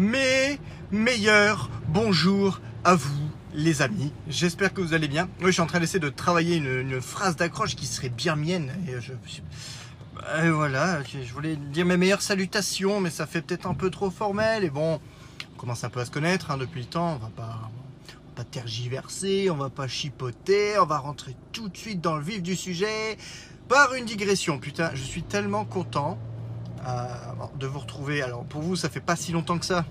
mes meilleurs bonjours à vous, les amis. J'espère que vous allez bien. Oui, je suis en train d'essayer de travailler une, phrase d'accroche qui serait bien mienne. Et je, et voilà, je voulais dire mes meilleures salutations, mais ça fait peut-être un peu trop formel. Et bon, on commence un peu à se connaître hein, depuis le temps. On va va pas tergiverser, on va pas chipoter, on va rentrer tout de suite dans le vif du sujet par une digression. Putain, je suis tellement content euh, de vous retrouver. Alors pour vous, ça fait pas si longtemps que ça,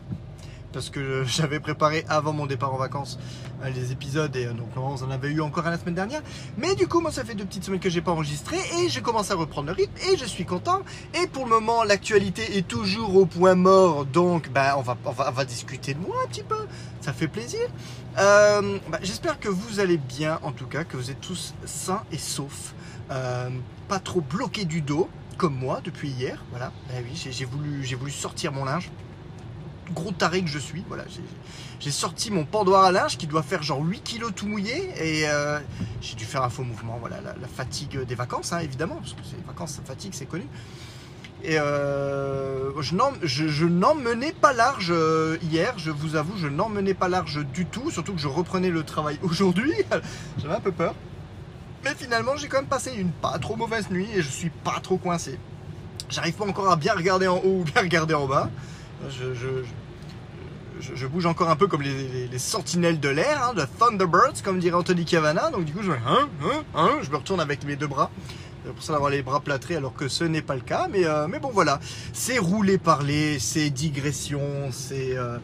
parce que j'avais préparé avant mon départ en vacances euh, les épisodes et euh, donc on en avait eu encore la semaine dernière. Mais du coup, moi, ça fait deux petites semaines que j'ai pas enregistré et je commence à reprendre le rythme et je suis content. Et pour le moment, l'actualité est toujours au point mort, donc bah, on, va, on, va, on va discuter de moi un petit peu. Ça fait plaisir. Euh, bah, J'espère que vous allez bien, en tout cas, que vous êtes tous sains et saufs, pas trop bloqués du dos comme moi depuis hier. Voilà, eh oui, j'ai voulu, voulu sortir mon linge. Gros taré que je suis, voilà, j'ai sorti mon pendoir à linge qui doit faire genre 8 kilos tout mouillé et euh, j'ai dû faire un faux mouvement. Voilà, la, fatigue des vacances, hein, évidemment, parce que les vacances, ça fatigue, c'est connu. Et euh, je n'en menais pas large euh, hier, je vous avoue, je n'en menais pas large du tout, surtout que je reprenais le travail aujourd'hui. J'avais un peu peur. Mais finalement, j'ai quand même passé une pas trop mauvaise nuit et je suis pas trop coincé. J'arrive pas encore à bien regarder en haut ou bien regarder en bas. Je, bouge encore un peu comme les, les, les sentinelles de l'air, hein, de Thunderbirds, comme dirait Anthony Cavana. Donc du coup, je, hein, hein, hein, je me retourne avec mes deux bras pour ça d'avoir les bras plâtrés alors que ce n'est pas le cas. Mais, euh, mais bon voilà, c'est rouler parler, c'est digression, c'est euh,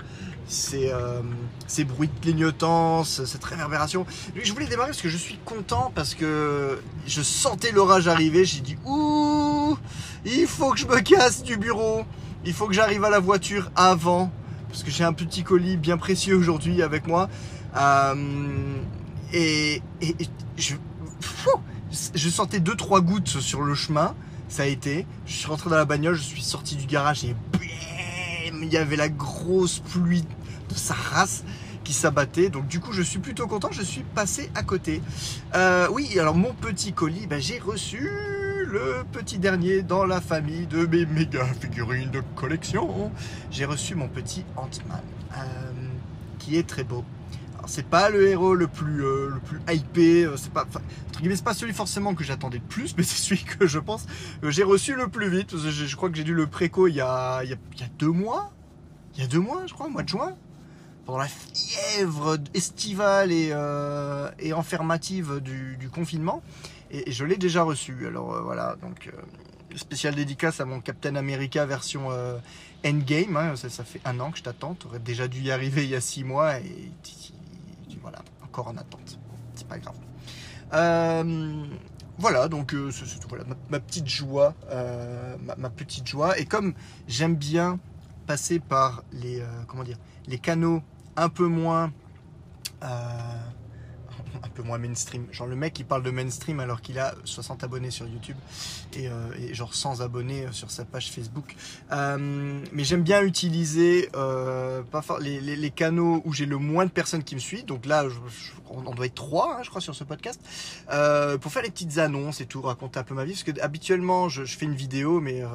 c'est euh, ces bruits de clignotance, cette réverbération. Je voulais démarrer parce que je suis content parce que je sentais l'orage arriver. J'ai dit ouh, il faut que je me casse du bureau. Il faut que j'arrive à la voiture avant parce que j'ai un petit colis bien précieux aujourd'hui avec moi. Euh, et, je, je sentais deux trois gouttes sur le chemin. Ça a été. Je suis rentré dans la bagnole, je suis sorti du garage et il y avait la grosse pluie sa race qui s'abattait. Donc du coup, je suis plutôt content. Je suis passé à côté. Euh, oui, alors mon petit colis, ben, j'ai reçu le petit dernier dans la famille de mes méga figurines de collection. J'ai reçu mon petit Ant-Man, euh, qui est très beau. C'est pas le héros le plus, euh, le plus hypé, c'est pas, c'est pas celui forcément que j'attendais le plus, mais c'est celui que je pense que j'ai reçu le plus vite. Je, crois que j'ai dû le préco il y a, il y a, il y a deux mois, il y a deux mois, je crois, au mois de juin, pendant la fièvre estivale et, euh, et enfermative du, confinement, et, je l'ai déjà reçu. Alors euh, voilà, donc euh, spécial dédicace à mon Captain America version euh, Endgame. Hein, ça, fait un an que je t'attends. Tu aurais déjà dû y arriver il y a six mois et voilà, encore en attente. C'est pas grave. Voilà, donc c'est voilà, ma, petite joie, ma, ma, petite joie. Et comme j'aime bien passer par les, comment dire, les canaux un peu moins, euh, un peu moins mainstream. Genre le mec il parle de mainstream alors qu'il a 60 abonnés sur YouTube et, euh, genre 100 abonnés sur sa page Facebook. Euh, mais j'aime bien utiliser euh, pas les, les, canaux où j'ai le moins de personnes qui me suivent. Donc là, on doit être trois, hein, je crois, sur ce podcast, euh, pour faire les petites annonces et tout, raconter un peu ma vie. Parce que habituellement, je, fais une vidéo, mais euh,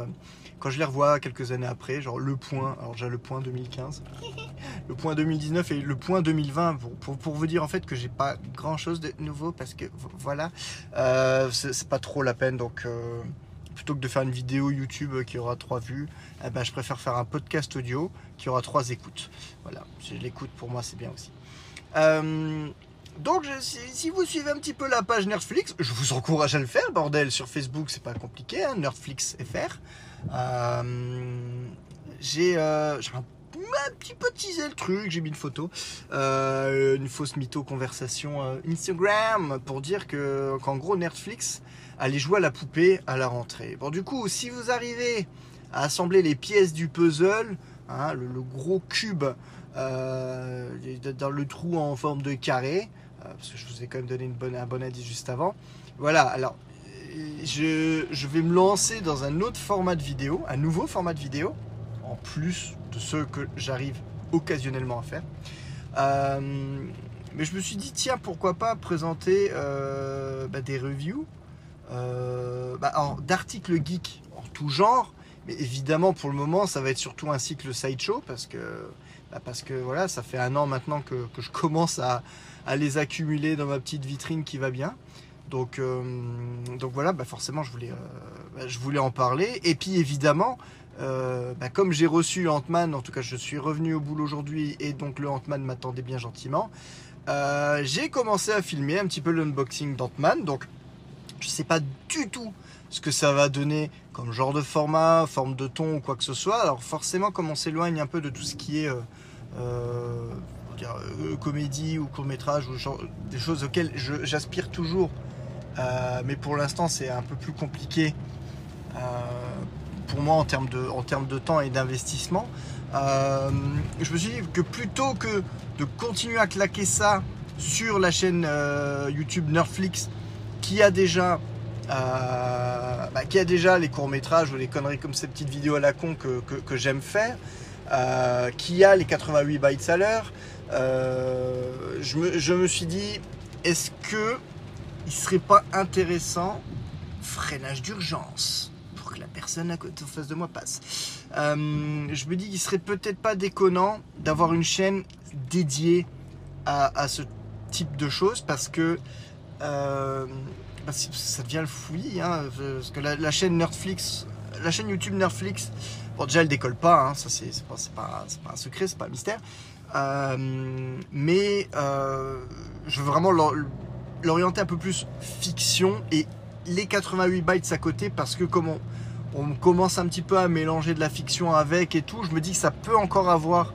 quand je les revois quelques années après, genre le point, alors j'ai le point 2015, le point 2019 et le point 2020, pour, pour, pour vous dire en fait que j'ai pas grand chose de nouveau parce que voilà, euh, c'est pas trop la peine donc. Euh, plutôt que de faire une vidéo YouTube qui aura trois vues, eh ben, je préfère faire un podcast audio qui aura trois écoutes. Voilà, l'écoute pour moi c'est bien aussi. Euh, donc, je, si, si, vous suivez un petit peu la page Nerdflix, je vous encourage à le faire, bordel. Sur Facebook, c'est pas compliqué, hein, FR. Euh, j'ai euh, un, petit peu teasé le truc, j'ai mis une photo, euh, une fausse mytho conversation Instagram pour dire que qu'en gros Nerdflix allait jouer à la poupée à la rentrée. Bon, du coup, si vous arrivez à assembler les pièces du puzzle, hein, le, gros cube dans le trou en forme de carré, parce que je vous ai quand même donné une bonne, un bon indice juste avant. Voilà, alors je, vais me lancer dans un autre format de vidéo, un nouveau format de vidéo, en plus de ceux que j'arrive occasionnellement à faire. Euh, mais je me suis dit, tiens, pourquoi pas présenter euh, bah, des reviews euh, bah, d'articles geeks en tout genre, Mais évidemment, pour le moment, ça va être surtout un cycle sideshow parce que, bah, voilà, ça fait un an maintenant que, je commence à, les accumuler dans ma petite vitrine qui va bien. Donc, euh, donc voilà, bah forcément, je voulais, euh, bah, je voulais en parler. Et puis évidemment, euh, bah, comme j'ai reçu Ant-Man, en tout cas, je suis revenu au boulot aujourd'hui et donc le Ant-Man m'attendait bien gentiment. J'ai commencé à filmer un petit peu l'unboxing d'Ant-Man. Donc, je sais pas du tout ce que ça va donner comme genre de format, forme de ton ou quoi que ce soit. Alors forcément, comme on s'éloigne un peu de tout ce qui est comédie ou court métrage ou des choses auxquelles j'aspire toujours, euh, mais pour l'instant c'est un peu plus compliqué euh, pour moi en termes de, en termes de temps et d'investissement. Euh, je me suis dit que plutôt que de continuer à claquer ça sur la chaîne YouTube Nerflix qui a déjà bah, qui a déjà les courts-métrages ou les conneries comme ces petites vidéos à la con que, que, j'aime faire, qui a les 88 bytes à l'heure, je, me, je me suis dit, est-ce que il serait pas intéressant, freinage d'urgence, pour que la personne à côté en face de moi passe. Euh, je me dis qu'il serait peut-être pas déconnant d'avoir une chaîne dédiée à, ce type de choses parce que euh, bah, ça devient le fouillis, hein, parce que la, chaîne Nerdflix, la chaîne YouTube Nerdflix, bon déjà elle décolle pas, hein, ça c'est pas, un secret, c'est pas un mystère, euh, mais je veux vraiment l'orienter un peu plus fiction et les 88 bytes à côté parce que comme on, commence un petit peu à mélanger de la fiction avec et tout, je me dis que ça peut encore avoir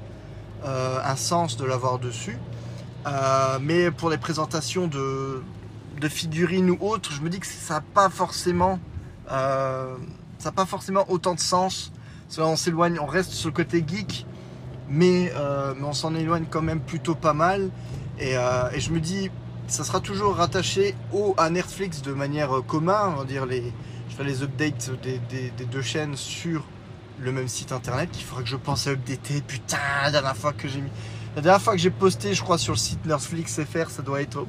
euh, un sens de l'avoir dessus. Euh, mais pour les présentations de, de figurines ou autres, je me dis que ça n'a pas forcément, euh, ça pas forcément autant de sens. On s'éloigne, on reste sur le côté geek, mais, mais on s'en éloigne quand même plutôt pas mal. Et, et, je me dis, ça sera toujours rattaché au à Netflix de manière euh, commune, on va dire les, je les updates des, des, deux chaînes sur le même site internet qu'il faudrait que je pense à updater. Putain, la dernière fois que j'ai mis. La dernière fois que j'ai posté, je crois, sur le site Netflix FR, ça doit être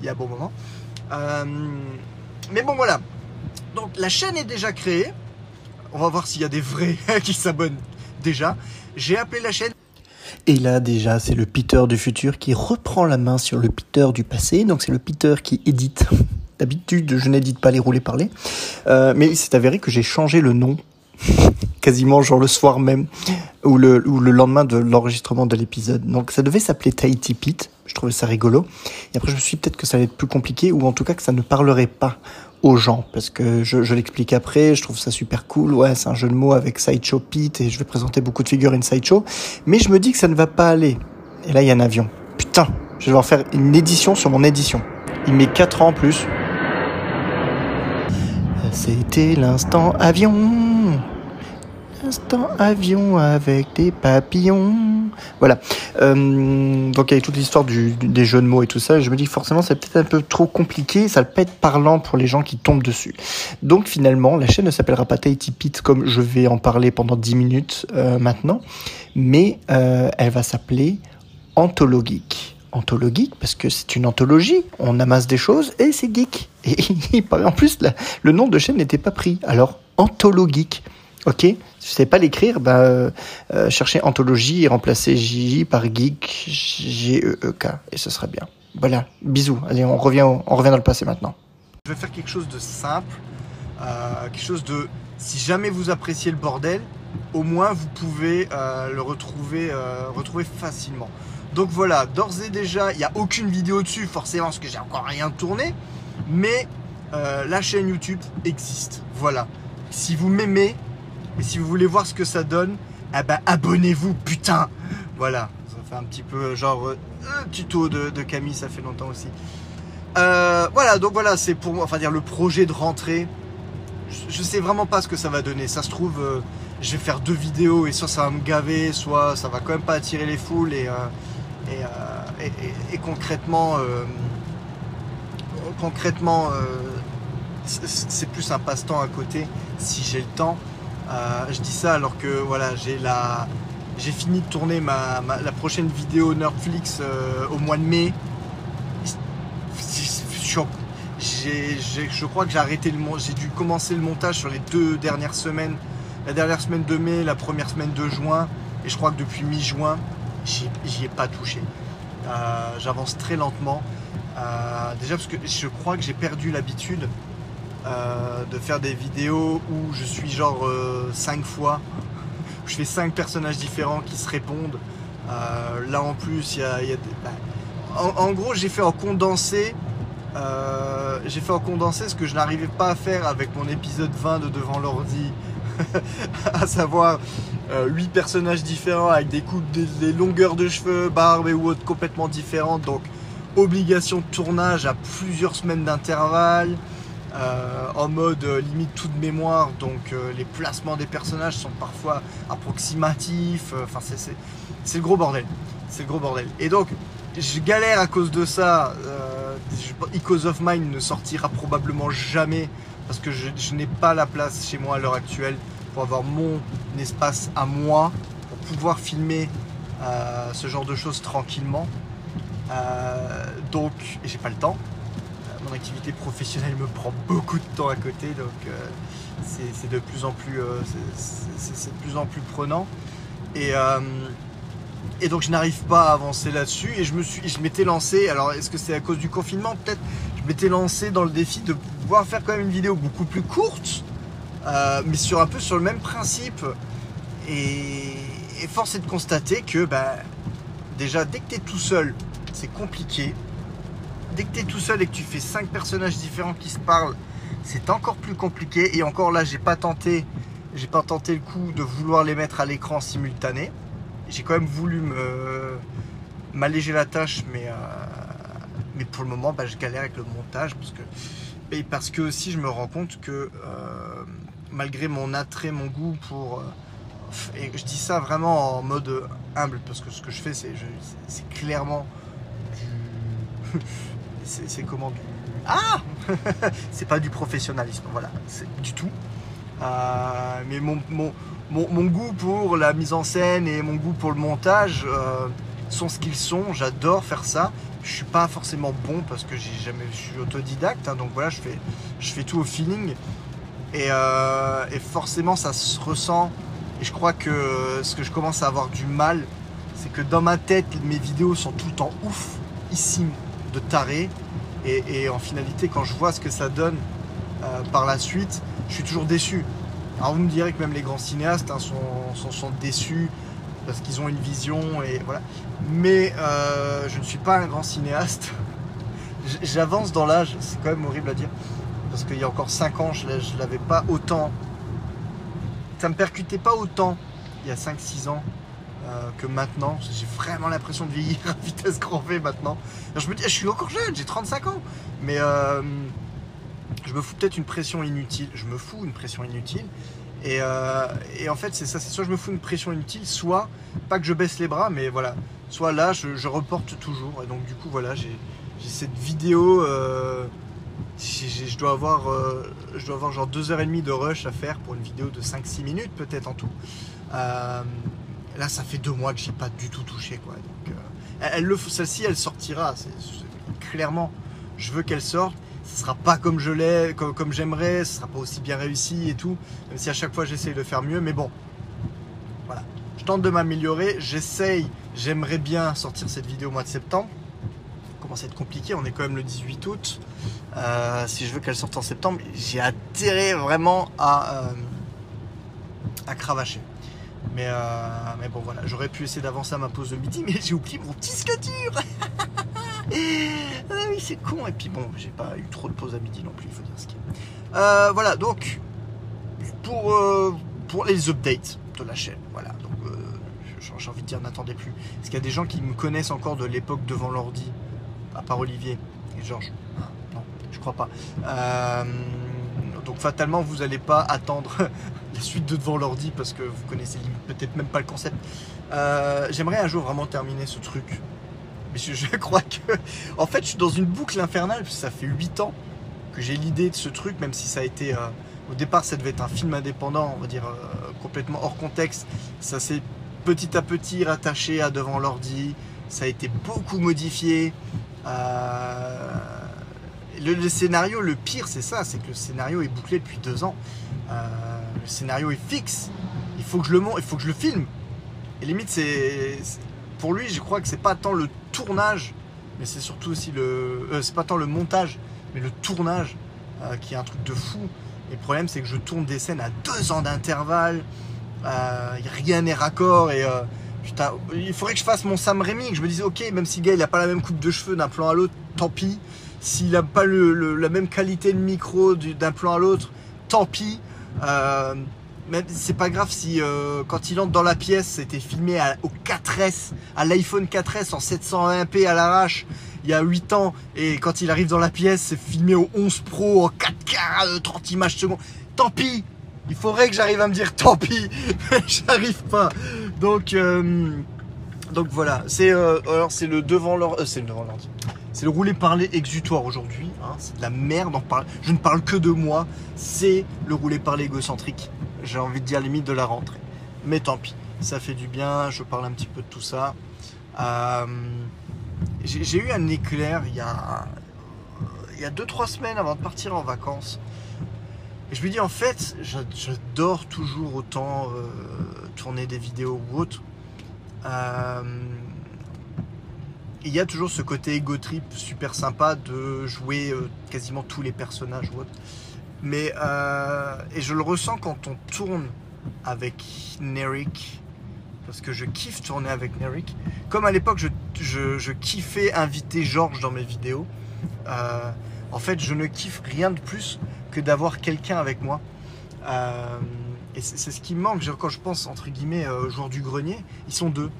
il y a un bon moment. Euh, mais bon, voilà. Donc la chaîne est déjà créée. On va voir s'il y a des vrais qui s'abonnent déjà. J'ai appelé la chaîne. Et là déjà, c'est le Peter du futur qui reprend la main sur le Peter du passé. Donc c'est le Peter qui édite. D'habitude, je n'édite pas les roulés parler. Euh, mais il s'est avéré que j'ai changé le nom quasiment genre le soir même ou le, ou le lendemain de l'enregistrement de l'épisode. Donc ça devait s'appeler Tahiti Pete, je trouvais ça rigolo. Et après je me suis dit peut-être que ça allait être plus compliqué ou en tout cas que ça ne parlerait pas aux gens parce que je, l'explique après, je trouve ça super cool. Ouais, c'est un jeu de mots avec Sideshow Pete et je vais présenter beaucoup de figurines Sideshow. Mais je me dis que ça ne va pas aller. Et là il y a un avion. Putain, je vais devoir faire une édition sur mon édition. Il met 4 ans en plus. C'était l'instant avion. Instant avion avec des papillons. Voilà. Euh, donc avec toute l'histoire des jeux de mots et tout ça, je me dis forcément c'est peut-être un peu trop compliqué, ça peut être parlant pour les gens qui tombent dessus. Donc finalement, la chaîne ne s'appellera pas Tahiti Pete comme je vais en parler pendant 10 minutes euh, maintenant, mais euh, elle va s'appeler Anthologique anthologique parce que c'est une anthologie, on amasse des choses et c'est geek. Et en plus, le nom de chaîne n'était pas pris. Alors, anthologique. Ok, vous savez pas l'écrire, bah, euh, euh, cherchez anthologie et remplacez J par geek, G-E-E-K, et ce sera bien. Voilà, bisous. Allez, on revient, on revient dans le passé maintenant. Je vais faire quelque chose de simple, euh, quelque chose de, si jamais vous appréciez le bordel, au moins vous pouvez le retrouver, retrouver facilement. Donc voilà, d'ores et déjà, il n'y a aucune vidéo dessus, forcément, parce que j'ai encore rien tourné, mais la chaîne YouTube existe. Voilà. Si vous m'aimez, et si vous voulez voir ce que ça donne, eh ben, abonnez-vous, putain Voilà, ça fait un petit peu genre euh, tuto de, de, Camille, ça fait longtemps aussi. Euh, voilà, donc voilà, c'est pour moi, enfin dire le projet de rentrée. Je, sais vraiment pas ce que ça va donner. Ça se trouve, euh, je vais faire deux vidéos et soit ça va me gaver, soit ça va quand même pas attirer les foules et, euh, et, concrètement, concrètement, c'est plus un passe-temps à côté si j'ai le temps. Euh, je dis ça alors que voilà, j'ai la, j'ai fini de tourner ma, la prochaine vidéo Netflix euh, au mois de mai. Je crois que j'ai arrêté le j'ai dû commencer le montage sur les deux dernières semaines la dernière semaine de mai, la première semaine de juin, et je crois que depuis mi-juin, j'y ai pas touché. Euh, j'avance très lentement. Déjà parce que je crois que j'ai perdu l'habitude euh, de faire des vidéos où je suis genre 5 fois, où je fais 5 personnages différents qui se répondent. là en plus, il y a, des... Bah, en, gros, j'ai fait en condensé. j'ai fait en condensé ce que je n'arrivais pas à faire avec mon épisode 20 de Devant l'ordi, à savoir 8 personnages différents avec des coupes, des, longueurs de cheveux, barbe et autres complètement différentes. Donc, obligation de tournage à plusieurs semaines d'intervalle. Euh, en mode euh, limite toute mémoire, donc euh, les placements des personnages sont parfois approximatifs. Enfin, c'est le gros bordel. C'est le gros bordel. Et donc, je galère à cause de ça. Echoes of Mind ne sortira probablement jamais parce que je n'ai pas la place chez moi à l'heure actuelle pour avoir mon espace à moi, pour pouvoir filmer ce genre de choses tranquillement. Donc, j'ai pas le temps. Euh, mon activité professionnelle me prend beaucoup de temps à côté, donc c'est de plus en plus, plus en plus prenant. Et, et donc je n'arrive pas à avancer là-dessus. Et je me suis, je m'étais lancé. Alors, est-ce que c'est à cause du confinement? Peut-être. Je m'étais lancé dans le défi de pouvoir faire quand même une vidéo beaucoup plus courte euh, mais sur un peu sur le même principe. Et, force est de constater que bah, déjà dès que tu es tout seul, c'est compliqué. Dès que tu es tout seul et que tu fais cinq personnages différents qui se parlent, c'est encore plus compliqué. Et encore là, j'ai pas tenté, j'ai pas tenté le coup de vouloir les mettre à l'écran simultané. J'ai quand même voulu m'alléger la tâche, mais, euh, mais pour le moment, bah, je galère avec le montage parce que et parce que aussi je me rends compte que euh, malgré mon attrait, mon goût pour. Euh, et je dis ça vraiment en mode humble, parce que ce que je fais, c'est clairement du. c'est, comment du. Ah C'est pas du professionnalisme, voilà, c'est du tout. Euh, mais mon, goût pour la mise en scène et mon goût pour le montage euh, sont ce qu'ils sont. J'adore faire ça. Je suis pas forcément bon parce que j'ai jamais, je suis autodidacte, hein, donc voilà, je fais, je fais tout au feeling. Euh, et, forcément, ça se ressent. Et je crois que ce que je commence à avoir du mal, c'est que dans ma tête, mes vidéos sont tout le temps ouf, ici, de taré. Et, en finalité, quand je vois ce que ça donne euh, par la suite, je suis toujours déçu. Alors vous me direz que même les grands cinéastes hein, sont, déçus parce qu'ils ont une vision et voilà. Mais euh, je ne suis pas un grand cinéaste. J'avance dans l'âge, c'est quand même horrible à dire parce qu'il y a encore 5 ans, je l'avais pas autant. Ça me percutait pas autant il y a 5-6 ans euh, que maintenant. J'ai vraiment l'impression de vieillir à vitesse grand V maintenant. je me dis, je suis encore jeune, j'ai 35 ans. Mais euh, je me fous peut-être une pression inutile. Je me fous une pression inutile. Et, euh, en fait, c'est ça. C'est soit je me fous une pression inutile, soit pas que je baisse les bras, mais voilà. Soit là, je, reporte toujours. Et donc, du coup, voilà, j'ai cette vidéo je dois avoir, euh, je dois avoir genre 2h30 de rush à faire pour une vidéo de 5-6 minutes peut-être en tout. Là, ça fait deux mois que j'ai pas du tout touché quoi. Euh, elle, le, celle-ci, elle sortira. clairement, je veux qu'elle sorte. Ce sera pas comme je l'ai, comme, j'aimerais. Ce sera pas aussi bien réussi et tout. Même si à chaque fois j'essaye de faire mieux, mais bon, voilà. Je tente de m'améliorer. J'essaye. J'aimerais bien sortir cette vidéo au mois de septembre commence à être compliqué. On est quand même le 18 août. Euh, si je veux qu'elle sorte en septembre, j'ai intérêt vraiment à, euh, à cravacher. Mais, euh, mais bon, voilà, j'aurais pu essayer d'avancer à ma pause de midi, mais j'ai oublié mon petit scature. ah oui, c'est con. Et puis bon, j'ai pas eu trop de pause à midi non plus, il faut dire ce qu'il y a. voilà, donc, pour, pour les updates de la chaîne, voilà. Donc, j'ai envie de dire, n'attendez plus. Parce qu'il y a des gens qui me connaissent encore de l'époque devant l'ordi à part Olivier et Georges? Non, je crois pas. Euh, donc fatalement, vous n'allez pas attendre la suite de devant l'ordi parce que vous connaissez peut-être même pas le concept. Euh, j'aimerais un jour vraiment terminer ce truc. Mais je, crois que. En fait, je suis dans une boucle infernale, ça fait 8 ans que j'ai l'idée de ce truc, même si ça a été. Euh, au départ, ça devait être un film indépendant, on va dire complètement hors contexte. Ça s'est petit à petit rattaché à devant l'ordi. Ça a été beaucoup modifié. Euh, le, scénario, le pire, c'est ça, c'est que le scénario est bouclé depuis deux ans. Euh, le scénario est fixe. Il faut que je le monte, il faut que je le filme. Et limite, c'est pour lui, je crois que c'est pas tant le tournage, mais c'est surtout aussi le, euh, c'est pas tant le montage, mais le tournage euh, qui est un truc de fou. Et le problème, c'est que je tourne des scènes à deux ans d'intervalle. Euh, rien n'est raccord et putain, il faudrait que je fasse mon Sam Raimi, que je me dise ok, même si le gars il a pas la même coupe de cheveux d'un plan à l'autre, tant pis. S'il a pas la même qualité de micro du- d'un plan à l'autre, tant pis. Euh, même c'est pas grave si euh, quand il entre dans la pièce, c'était filmé au 4S, à l'iPhone 4S en 720p à l'arrache il y a 8 ans et quand il arrive dans la pièce, c'est filmé au 11 Pro en 4K, euh, 30 images secondes. Tant pis. Il faudrait que j'arrive à me dire tant pis. J'arrive pas. Donc euh, donc voilà, c'est euh, alors c'est le devant l'ordi, euh, c'est le devant l'ordi. C'est le roulé parler exutoire aujourd'hui. hein. c'est de la merde. Je ne parle que de moi. C'est le roulé parler égocentrique. J'ai envie de dire limite de la rentrée. Mais tant pis, ça fait du bien. Je parle un petit peu de tout ça. Euh, j'ai eu un éclair il y a il y a 2-3 semaines avant de partir en vacances. Et je me dis en fait, j'a- j'adore toujours autant euh, tourner des vidéos ou autre. Euh, il y a toujours ce côté ego trip super sympa de jouer euh, quasiment tous les personnages ou autre. Mais euh, et je le ressens quand on tourne avec Nerik, parce que je kiffe tourner avec Nerik. Comme à l'époque, je, je, kiffais inviter Georges dans mes vidéos. Euh, en fait, je ne kiffe rien de plus que d'avoir quelqu'un avec moi. Et c'est ce qui me manque quand je pense entre guillemets joueurs du grenier. Ils sont deux.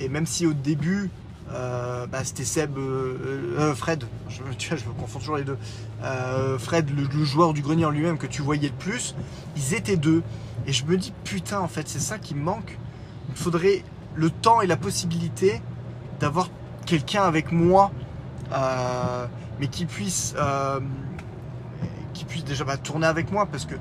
Et même si au début euh, bah, c'était Seb, euh, euh, Fred, je, me confonds toujours les deux. Fred, le, joueur du grenier en lui-même que tu voyais le plus, ils étaient deux. Et je me dis putain, en fait, c'est ça qui me manque. Il faudrait le temps et la possibilité d'avoir quelqu'un avec moi, mais qui puisse, qui puisse déjà bah, tourner avec moi, parce que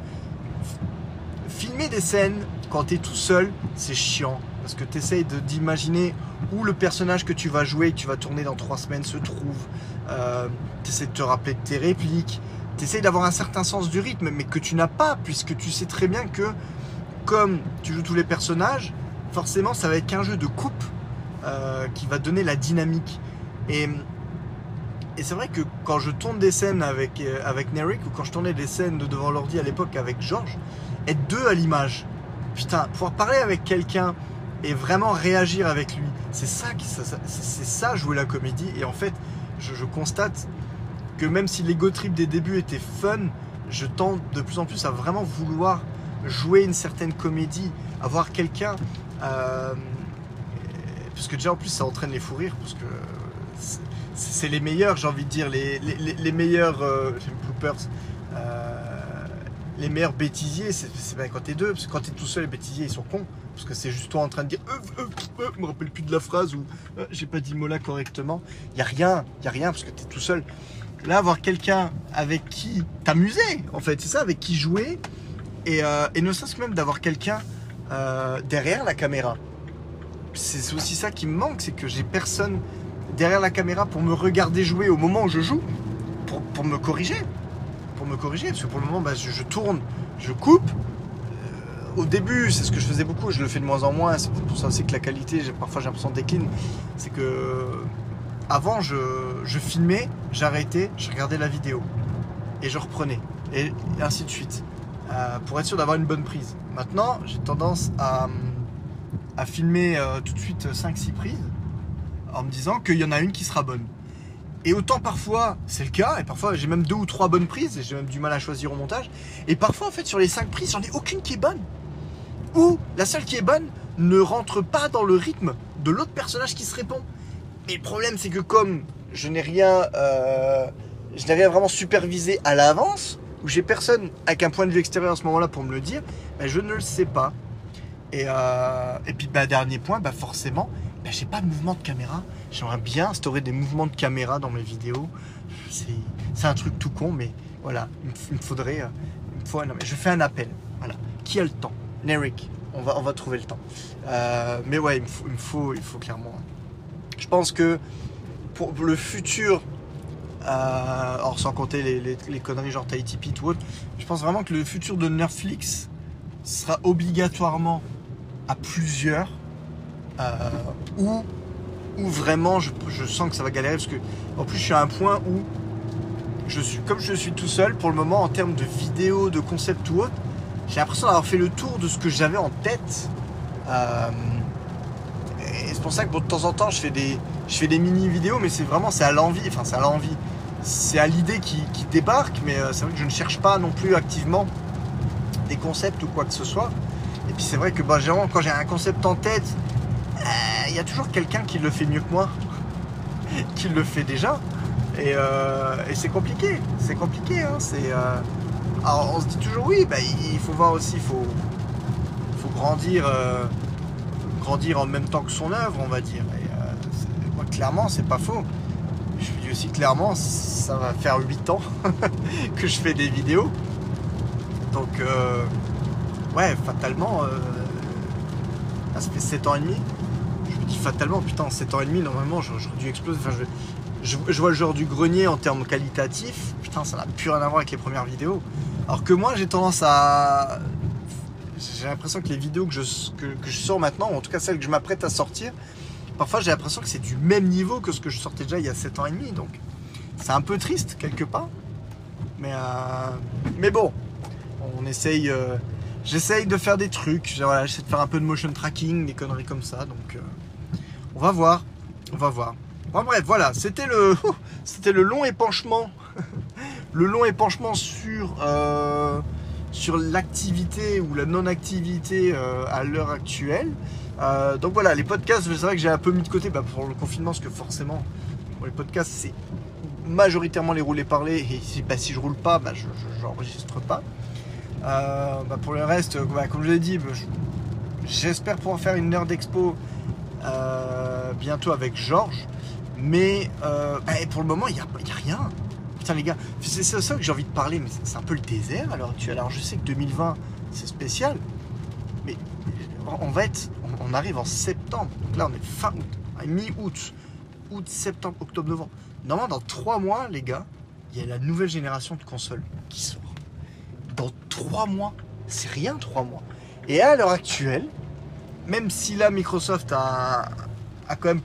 filmer des scènes quand tu es tout seul, c'est chiant. Parce que tu essayes d'imaginer où le personnage que tu vas jouer, que tu vas tourner dans trois semaines, se trouve. Euh, tu essaies de te rappeler de tes répliques. Tu essaies d'avoir un certain sens du rythme, mais que tu n'as pas, puisque tu sais très bien que, comme tu joues tous les personnages, forcément, ça va être qu'un jeu de coupe euh, qui va donner la dynamique. Et, et c'est vrai que quand je tourne des scènes avec, euh, avec Nerik, ou quand je tournais des scènes de devant l'ordi à l'époque avec Georges, être deux à l'image. Putain, pouvoir parler avec quelqu'un et vraiment réagir avec lui, c'est ça, ça- ça- c'est ça jouer la comédie. Et en fait, je, constate que même si l'ego trip des débuts était fun, je tente de plus en plus à vraiment vouloir jouer une certaine comédie, avoir quelqu'un. euh, parce que déjà en plus ça entraîne les fous rires, parce que c'est- les meilleurs, j'ai envie de dire, les, les, les- les meilleurs euh, bloopers. euh, les meilleurs bêtisiers, c'est quand t'es deux, parce que quand t'es tout seul, les bêtisiers ils sont cons. Parce que c'est juste toi en train de dire, euh, euh, euh, me rappelle plus de la phrase ou euh, j'ai pas dit mot là correctement. Y a rien, y a rien parce que t'es tout seul. Là, avoir quelqu'un avec qui t'amuser, en fait, c'est ça, avec qui jouer, et, euh, et ne serait-ce même d'avoir quelqu'un euh, derrière la caméra. C'est aussi ça qui me manque, c'est que j'ai personne derrière la caméra pour me regarder jouer au moment où je joue, pour, me corriger pour me corriger, parce que pour le moment, bah, je tourne, je coupe. Au début, c'est ce que je faisais beaucoup, je le fais de moins en moins, c'est pour ça aussi que la qualité, parfois j'ai l'impression décline. C'est que avant, je, filmais, j'arrêtais, je regardais la vidéo et je reprenais, et ainsi de suite, euh, pour être sûr d'avoir une bonne prise. Maintenant, j'ai tendance à, à filmer euh, tout de suite 5-6 prises en me disant qu'il y en a une qui sera bonne. Et autant parfois c'est le cas, et parfois j'ai même deux ou trois bonnes prises, et j'ai même du mal à choisir au montage. Et parfois en fait sur les cinq prises, j'en ai aucune qui est bonne. Ou la seule qui est bonne ne rentre pas dans le rythme de l'autre personnage qui se répond. Mais le problème c'est que comme je n'ai rien, euh, vraiment supervisé à l'avance, ou j'ai personne avec un point de vue extérieur à ce moment-là pour me le dire, ben, je ne le sais pas. Et, euh, puis bah, dernier point, bah, forcément, bah, j'ai pas de mouvement de caméra. J'aimerais bien instaurer des mouvements de caméra dans mes vidéos. C'est un truc tout con, mais voilà, il me, faudrait. euh, je fais un appel. Qui a le temps? Nerik. On va, on va trouver le temps. Euh, mais ouais, il me, faut, il faut, clairement. Je pense que pour le futur, euh, sans compter les, les- conneries genre Tahiti Pete ou autre, je pense vraiment que le futur de Netflix, sera obligatoirement à plusieurs euh, ou, vraiment je, je sens que ça va galérer parce que en plus je suis à un point où je suis comme je suis tout seul pour le moment en termes de vidéo, de concept ou autre, j'ai l'impression d'avoir fait le tour de ce que j'avais en tête. Euh, et c'est pour ça que de temps en temps je fais des, je fais des mini vidéos, mais c'est vraiment c'est à l'envie, enfin c'est à l'envie, c'est à l'idée qui, qui débarque, mais euh, c'est vrai que je ne cherche pas non plus activement des concepts ou quoi que ce soit. Et puis c'est vrai que bah, généralement, quand j'ai un concept en tête, euh, il y a toujours quelqu'un qui le fait mieux que moi, qui le fait déjà. Et, et c'est compliqué, c'est compliqué. Hein, c'est, Alors on se dit toujours oui, bah, il faut voir aussi, il faut, grandir, euh, grandir en même temps que son œuvre, on va dire. Euh, moi, clairement, c'est pas faux. Je vous dis aussi clairement, ça va faire 8 ans que je fais des vidéos. Donc, euh, ouais, fatalement, ça fait 7 ans et demi. Je me dis fatalement, putain, en 7 ans et demi, normalement, j'aurais dû exploser. Je- je vois le genre du grenier en termes qualitatifs. Putain, ça n'a plus rien à voir avec les premières vidéos. Alors que moi, j'ai tendance à. J'ai l'impression que les vidéos que je, que, je sors maintenant, ou en tout cas celles que je m'apprête à sortir, parfois j'ai l'impression que c'est du même niveau que ce que je sortais déjà il y a 7 ans et demi. Donc, c'est un peu triste quelque part. Mais, euh, mais bon, on essaye. euh, J'essaye de faire des trucs. Voilà, J'essaie de faire un peu de motion tracking, des conneries comme ça. Donc, euh, on va voir. On va voir. Bon, bref, voilà. C'était le, c'était le long épanchement. le long épanchement sur, euh, sur l'activité ou la non-activité euh, à l'heure actuelle. Euh, donc voilà, les podcasts, c'est vrai que j'ai un peu mis de côté bah, pour le confinement, parce que forcément, les podcasts, c'est majoritairement les rouler parler. Et si, bah, si je roule pas, bah, je n'enregistre pas. Bah, pour le reste, bah, comme je l'ai dit, je- j'espère pouvoir faire une heure d'expo bientôt avec Georges. Mais pour le moment, il n'y a rien. Putain, les gars, c'est ça que j'ai envie de parler, mais c'est- un peu le désert à l'heure actuelle. Alors, je sais que 2020, c'est spécial, mais on va être. On, on arrive en septembre. Donc là, on est fin août, hein, mi-août, août, septembre, octobre, novembre. Normalement, dans trois mois, les gars, il y a la nouvelle génération de consoles qui sort. Dans trois mois, c'est rien, trois mois. Et à l'heure actuelle, même si là, Microsoft a, a quand même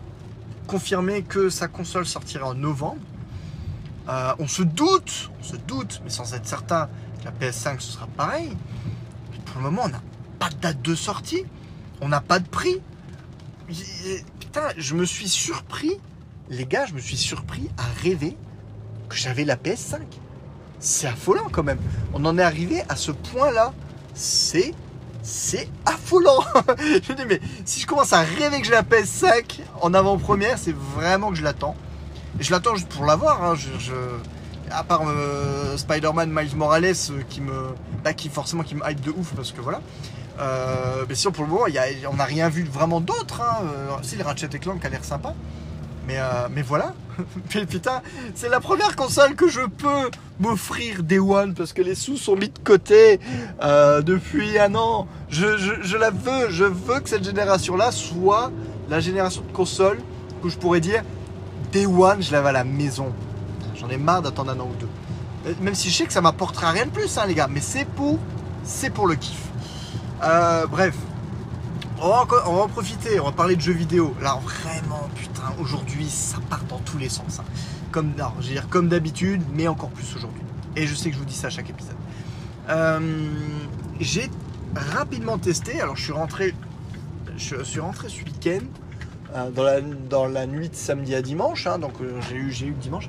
confirmé que sa console sortirait en novembre, euh, on se doute, on se doute, mais sans être certain que la PS5 ce sera pareil. Pour le moment, on n'a pas de date de sortie, on n'a pas de prix. Putain, je me suis surpris, les gars, je me suis surpris à rêver que j'avais la PS5. C'est affolant quand même. On en est arrivé à ce point-là. C'est c'est affolant. je me dis mais si je commence à rêver que j'ai la PS5 en avant-première, c'est vraiment que je l'attends. Je l'attends pour l'avoir. hein. Je, À part euh, Spider-Man Miles Morales euh, qui me, bah, qui forcément qui me hype de ouf parce que voilà. Euh, mais sinon pour le moment, on n'a rien vu vraiment d'autre. Hein. Si le Ratchet Clank a l'air sympa. Mais, mais voilà. Putain, c'est la première console que je peux m'offrir Day One parce que les sous sont mis de côté depuis un an. Je la veux. Je veux que cette génération-là soit la génération de consoles où je pourrais dire Day One, je l'avais à la maison. J'en ai marre d'attendre un an ou deux. Euh, Même si je sais que ça m'apportera rien de plus, hein, les gars. Mais c'est pour, c'est pour le kiff. Euh, bref. On va, en profiter, on va parler de jeux vidéo. Là, vraiment, putain, aujourd'hui, ça part dans tous les sens. hein. Comme, non, je veux dire, comme d'habitude, mais encore plus aujourd'hui. Et je sais que je vous dis ça à chaque épisode. Euh, J'ai rapidement testé. Alors, je suis rentré, je suis rentré ce week-end dans, la, dans la nuit de samedi à dimanche. hein, donc, euh, j'ai eu, j'ai eu dimanche.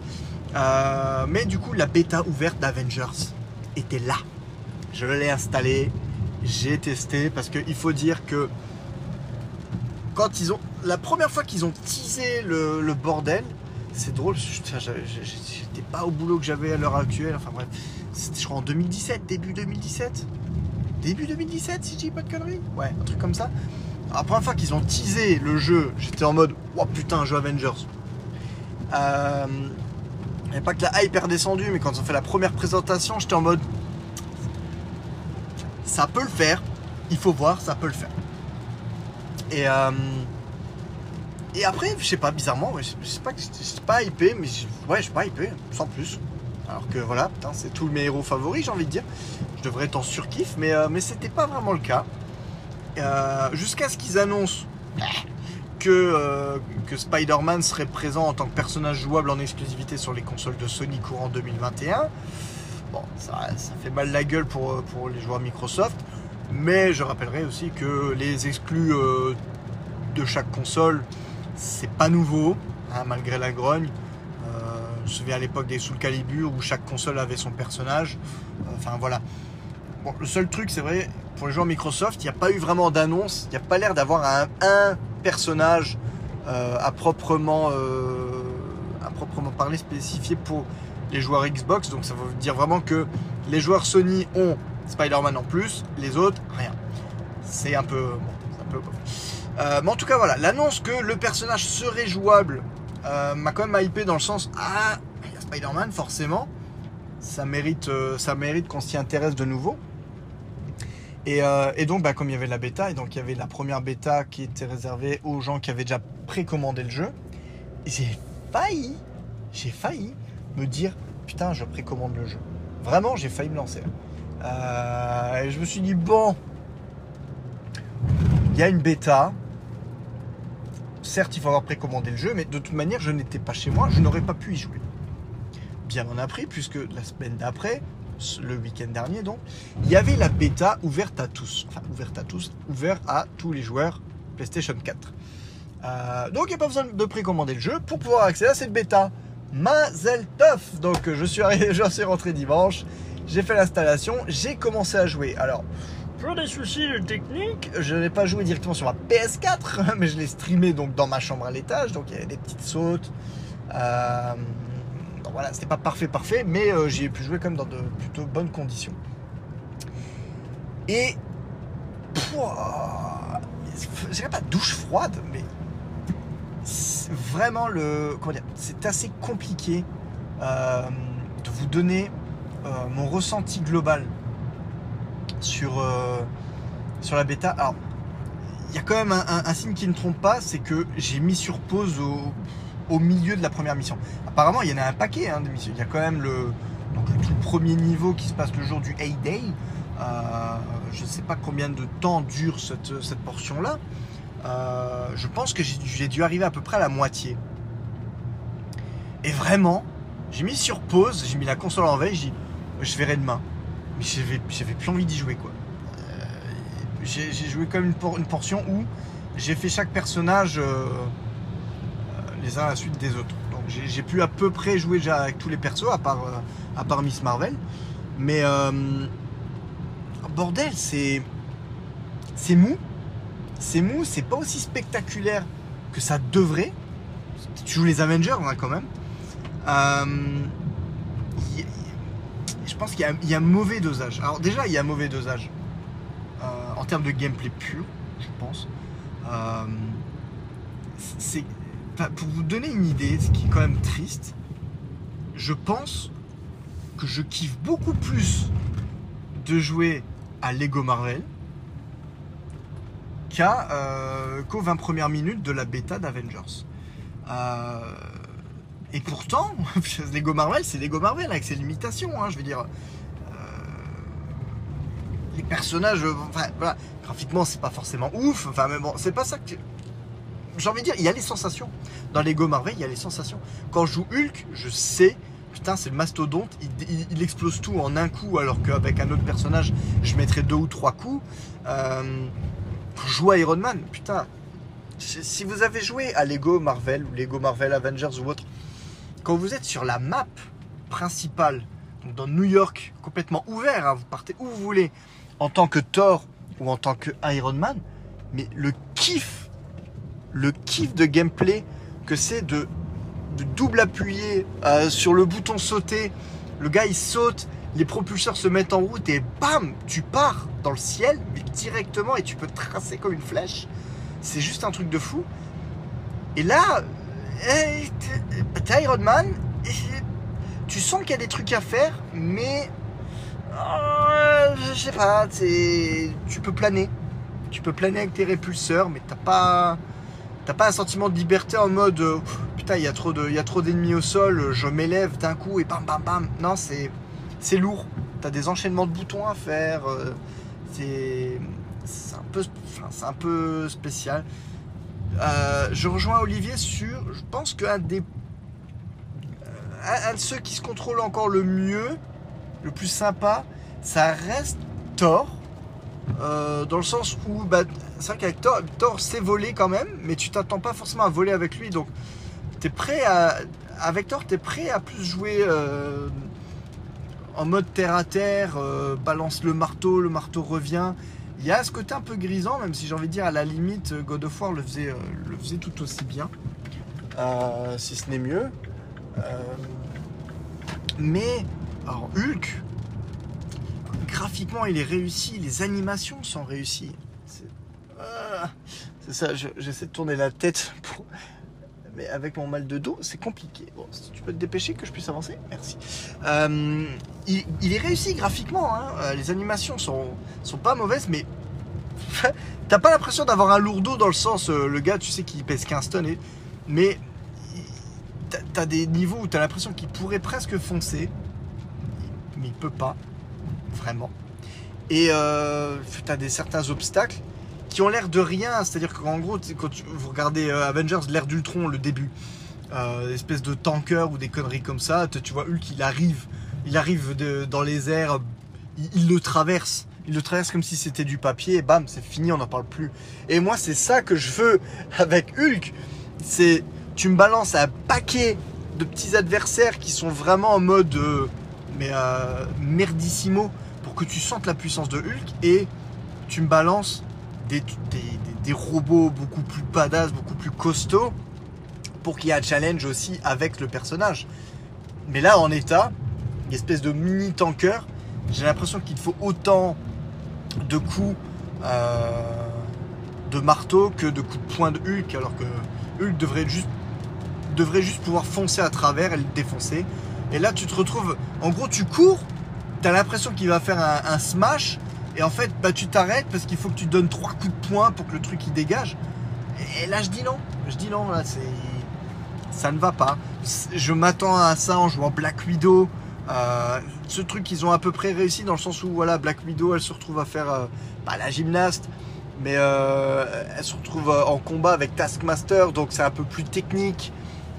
Euh, mais du coup, la bêta ouverte d'Avengers était là. Je l'ai installé, j'ai testé parce qu'il faut dire que quand ils ont la première fois qu'ils ont teasé le, bordel, c'est drôle. J'étais pas au boulot que j'avais à l'heure actuelle. Enfin bref, c'était je crois en 2017, début 2017, début 2017 si je dis pas de conneries? Ouais, un truc comme ça. La première fois qu'ils ont teasé le jeu, j'étais en mode oh putain, un jeu Avengers. Euh, et pas que la hype est redescendue, mais quand ils ont fait la première présentation, j'étais en mode ça peut le faire. Il faut voir, ça peut le faire. Et, euh, et après, je sais pas, bizarrement, je je sais pas que j'étais pas hypé, mais je- ouais, je suis pas hypé, sans plus. Alors que voilà, c'est tous mes héros favoris, j'ai envie de dire. Je devrais être en surkiff, mais, euh, mais c'était pas vraiment le cas. Euh, Jusqu'à ce qu'ils annoncent que, euh, que Spider-Man serait présent en tant que personnage jouable en exclusivité sur les consoles de Sony courant 2021. Bon, ça, fait mal la gueule pour, pour les joueurs Microsoft, mais je rappellerai aussi que les exclus euh, de chaque console, c'est pas nouveau, hein, malgré la grogne. Euh, je me souviens à l'époque des Soul Calibur où chaque console avait son personnage. Enfin voilà. Bon, le seul truc, c'est vrai, pour les joueurs Microsoft, il n'y a pas eu vraiment d'annonce. Il n'y a pas l'air d'avoir un, personnage euh, à, proprement, euh, à proprement parler spécifié pour les joueurs Xbox. Donc ça veut dire vraiment que les joueurs Sony ont Spider-Man en plus, les autres, rien. C'est un peu. Un peu euh, mais en tout cas, voilà, l'annonce que le personnage serait jouable m'a quand même hypé dans le sens Ah, il y a Spider-Man, forcément. Ça mérite, ça mérite qu'on s'y intéresse de nouveau. Et, euh, et donc, bah, comme il y avait la bêta, et donc il y avait la première bêta qui était réservée aux gens qui avaient déjà précommandé le jeu, j'ai failli, j'ai failli me dire putain, je précommande le jeu. Vraiment, j'ai failli me lancer. Euh, et je me suis dit bon, il y a une bêta. Certes, il faut avoir précommandé le jeu, mais de toute manière, je n'étais pas chez moi, je n'aurais pas pu y jouer. Bien m'en a pris, puisque la semaine d'après, le week-end dernier donc, il y avait la bêta ouverte à tous. Enfin, ouverte à tous, ouverte à tous les joueurs PlayStation 4. Euh, donc il n'y a pas besoin de précommander le jeu pour pouvoir accéder à cette bêta. Mazel tov Donc je suis, arrivé, je suis rentré dimanche, j'ai fait l'installation, j'ai commencé à jouer. Alors, pour des soucis de technique, je n'ai pas joué directement sur ma PS4, mais je l'ai streamé donc dans ma chambre à l'étage, donc il y avait des petites sautes. Euh, voilà, c'était pas parfait, parfait, mais euh, j'y ai pu jouer quand même dans de plutôt bonnes conditions. Et. Je pas douche froide, mais. Vraiment, le. Comment dire C'est assez compliqué euh, de vous donner euh, mon ressenti global sur, euh, sur la bêta. Alors, il y a quand même un signe qui ne trompe pas, c'est que j'ai mis sur pause au, au milieu de la première mission. Apparemment, il y en a un paquet hein, de missions. Il y a quand même le, tout premier niveau qui se passe le jour du A-Day. Euh, je ne sais pas combien de temps dure cette, cette portion-là. Euh, je pense que j'ai dû arriver à peu près à la moitié. Et vraiment, j'ai mis sur pause, j'ai mis la console en veille, j'ai je verrai demain. Mais j'avais plus envie d'y jouer quoi. Euh, j'ai joué comme une, une portion où j'ai fait chaque personnage euh, les uns à la suite des autres. Donc j'ai pu à peu près jouer déjà avec tous les persos, à part, euh, à part Miss Marvel. Mais euh, bordel, c'est c'est mou. C'est mou, c'est pas aussi spectaculaire que ça devrait. Tu joues les Avengers hein, quand même. Euh, je pense qu'il y, y a mauvais dosage. Alors déjà, il y a mauvais dosage en termes de gameplay pur, je pense. C'est pour vous donner une idée, ce qui est quand même triste. Je pense que je kiffe beaucoup plus de jouer à Lego Marvel qu'à, euh, qu'aux 20 premières minutes de la bêta d'Avengers. Euh, et pourtant, Lego Marvel, c'est Lego Marvel avec ses limitations, hein, je veux dire. Euh, les personnages, enfin, voilà, graphiquement, c'est pas forcément ouf, enfin, mais bon, c'est pas ça que. J'ai envie de dire, il y a les sensations. Dans Lego Marvel, il y a les sensations. Quand je joue Hulk, je sais, putain, c'est le mastodonte, il, explose tout en un coup, alors qu'avec un autre personnage, je mettrais deux ou trois coups. Euh, joue à Iron Man, putain, si si vous avez joué à Lego Marvel ou Lego Marvel Avengers ou autre, quand vous êtes sur la map principale, donc dans New York, complètement ouvert, hein, vous partez où vous voulez, en tant que Thor ou en tant que Iron Man, mais le kiff, le kiff de gameplay que c'est de, double appuyer euh, sur le bouton sauter, le gars il saute, les propulseurs se mettent en route et bam, tu pars dans le ciel directement et tu peux tracer comme une flèche. C'est juste un truc de fou. Et là, eh, t'es- Iron Man, et tu sens qu'il y a des trucs à faire, mais euh, je sais pas, tu peux planer. Tu peux planer avec tes répulseurs, mais t'as pas, T'as pas un sentiment de liberté en mode euh, putain, il y a trop d'ennemis au sol, je m'élève d'un coup et bam bam bam. Non, c'est, lourd. T'as des enchaînements de boutons à faire. euh, c'est, un peu, un peu spécial. Euh, je rejoins Olivier sur, je pense qu'un des, euh, un, de ceux qui se contrôle encore le mieux, le plus sympa, ça reste Thor. Euh, dans le sens où bah, c'est vrai qu'avec Thor, Thor sait voler quand même, mais tu t'attends pas forcément à voler avec lui. Donc t'es prêt à. Avec Thor, t'es prêt à plus jouer euh, en mode terre à terre, euh, balance le marteau, le marteau revient. Il y a ce côté un peu grisant, même si j'ai envie de dire à la limite, God of War le faisait, euh, le faisait tout aussi bien, Euh, si ce n'est mieux. Euh, mais alors Hulk, graphiquement il est réussi, les animations sont réussies. C'est Ah, c'est ça, je- j'essaie de tourner la tête. Mais avec mon mal de dos, c'est compliqué. Bon, si tu peux te dépêcher que je puisse avancer, merci. Euh, il, est réussi graphiquement, hein. Euh, les animations sont, sont pas mauvaises, mais t'as pas l'impression d'avoir un lourdeau dans le sens, euh, le gars, tu sais qu'il pèse 15 tonnes, mais t'as- t'as des niveaux où t'as l'impression qu'il pourrait presque foncer, mais il peut pas, vraiment. Et euh, t'as des certains obstacles qui ont l'air de rien, c'est-à-dire qu'en gros, quand vous regardez euh, Avengers, l'ère d'Ultron, le début, euh, espèce de tanker ou des conneries comme ça, tu vois Hulk, il arrive, il arrive dans les airs, il, le traverse, il le traverse comme si c'était du papier, et bam, c'est fini, on n'en parle plus. Et moi, c'est ça que je veux avec Hulk, c'est tu me balances un paquet de petits adversaires qui sont vraiment en mode euh, mais merdissimo pour que tu sentes la puissance de Hulk et tu me balances des, des, robots beaucoup plus badass, beaucoup plus costauds pour qu'il y ait un challenge aussi avec le personnage. Mais là, en état, une espèce de mini tanker, j'ai l'impression qu'il faut autant de coups euh, de marteau que de coups de poing de Hulk, alors que Hulk devrait juste, devrait juste pouvoir foncer à travers et le défoncer. Et là, tu te retrouves, en gros, tu cours, tu as l'impression qu'il va faire un smash, et en fait, bah, tu t'arrêtes parce qu'il faut que tu donnes trois coups de poing pour que le truc il dégage. Et là, je dis non. Je dis non, là, c'est. Ça ne va pas. Je m'attends à ça en jouant Black Widow. Euh, ce truc, ils ont à peu près réussi dans le sens où, voilà, Black Widow, elle se retrouve à faire. euh, pas la gymnaste, mais euh, elle se retrouve en combat avec Taskmaster, donc c'est un peu plus technique.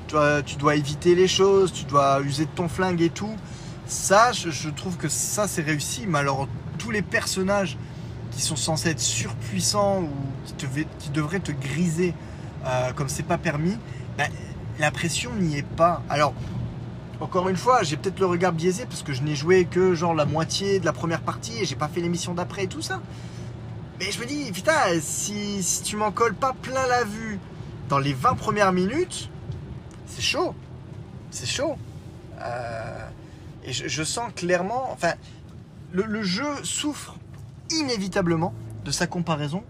Tu dois, tu dois éviter les choses, tu dois user de ton flingue et tout. Ça, je, je trouve que ça, c'est réussi. Mais alors, tous les personnages qui sont censés être surpuissants ou qui, devraient te griser euh, comme c'est pas permis, ben, la pression n'y est pas. Alors, encore une fois, j'ai peut-être le regard biaisé parce que je n'ai joué que genre la moitié de la première partie et j'ai pas fait l'émission d'après et tout ça. Mais je me dis, putain, si, si tu m'en colles pas plein la vue dans les 20 premières minutes, c'est chaud. C'est chaud. Euh, et je, je sens clairement, enfin, le, jeu souffre inévitablement de sa comparaison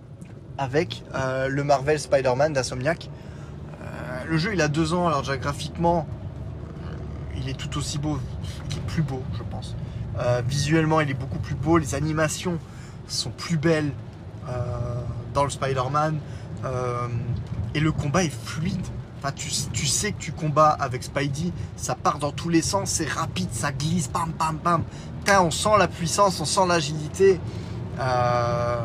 avec euh, le Marvel Spider-Man d'Insomniac. Euh, le jeu, il a deux ans, alors déjà graphiquement, euh, il est tout aussi beau, il est plus beau, je pense. Euh, visuellement, il est beaucoup plus beau, les animations sont plus belles dans le Spider-Man, et le combat est fluide. Enfin, tu, tu, sais que tu combats avec Spidey, ça part dans tous les sens, c'est rapide, ça glisse, bam, bam, bam. On sent la puissance, on sent l'agilité. Euh,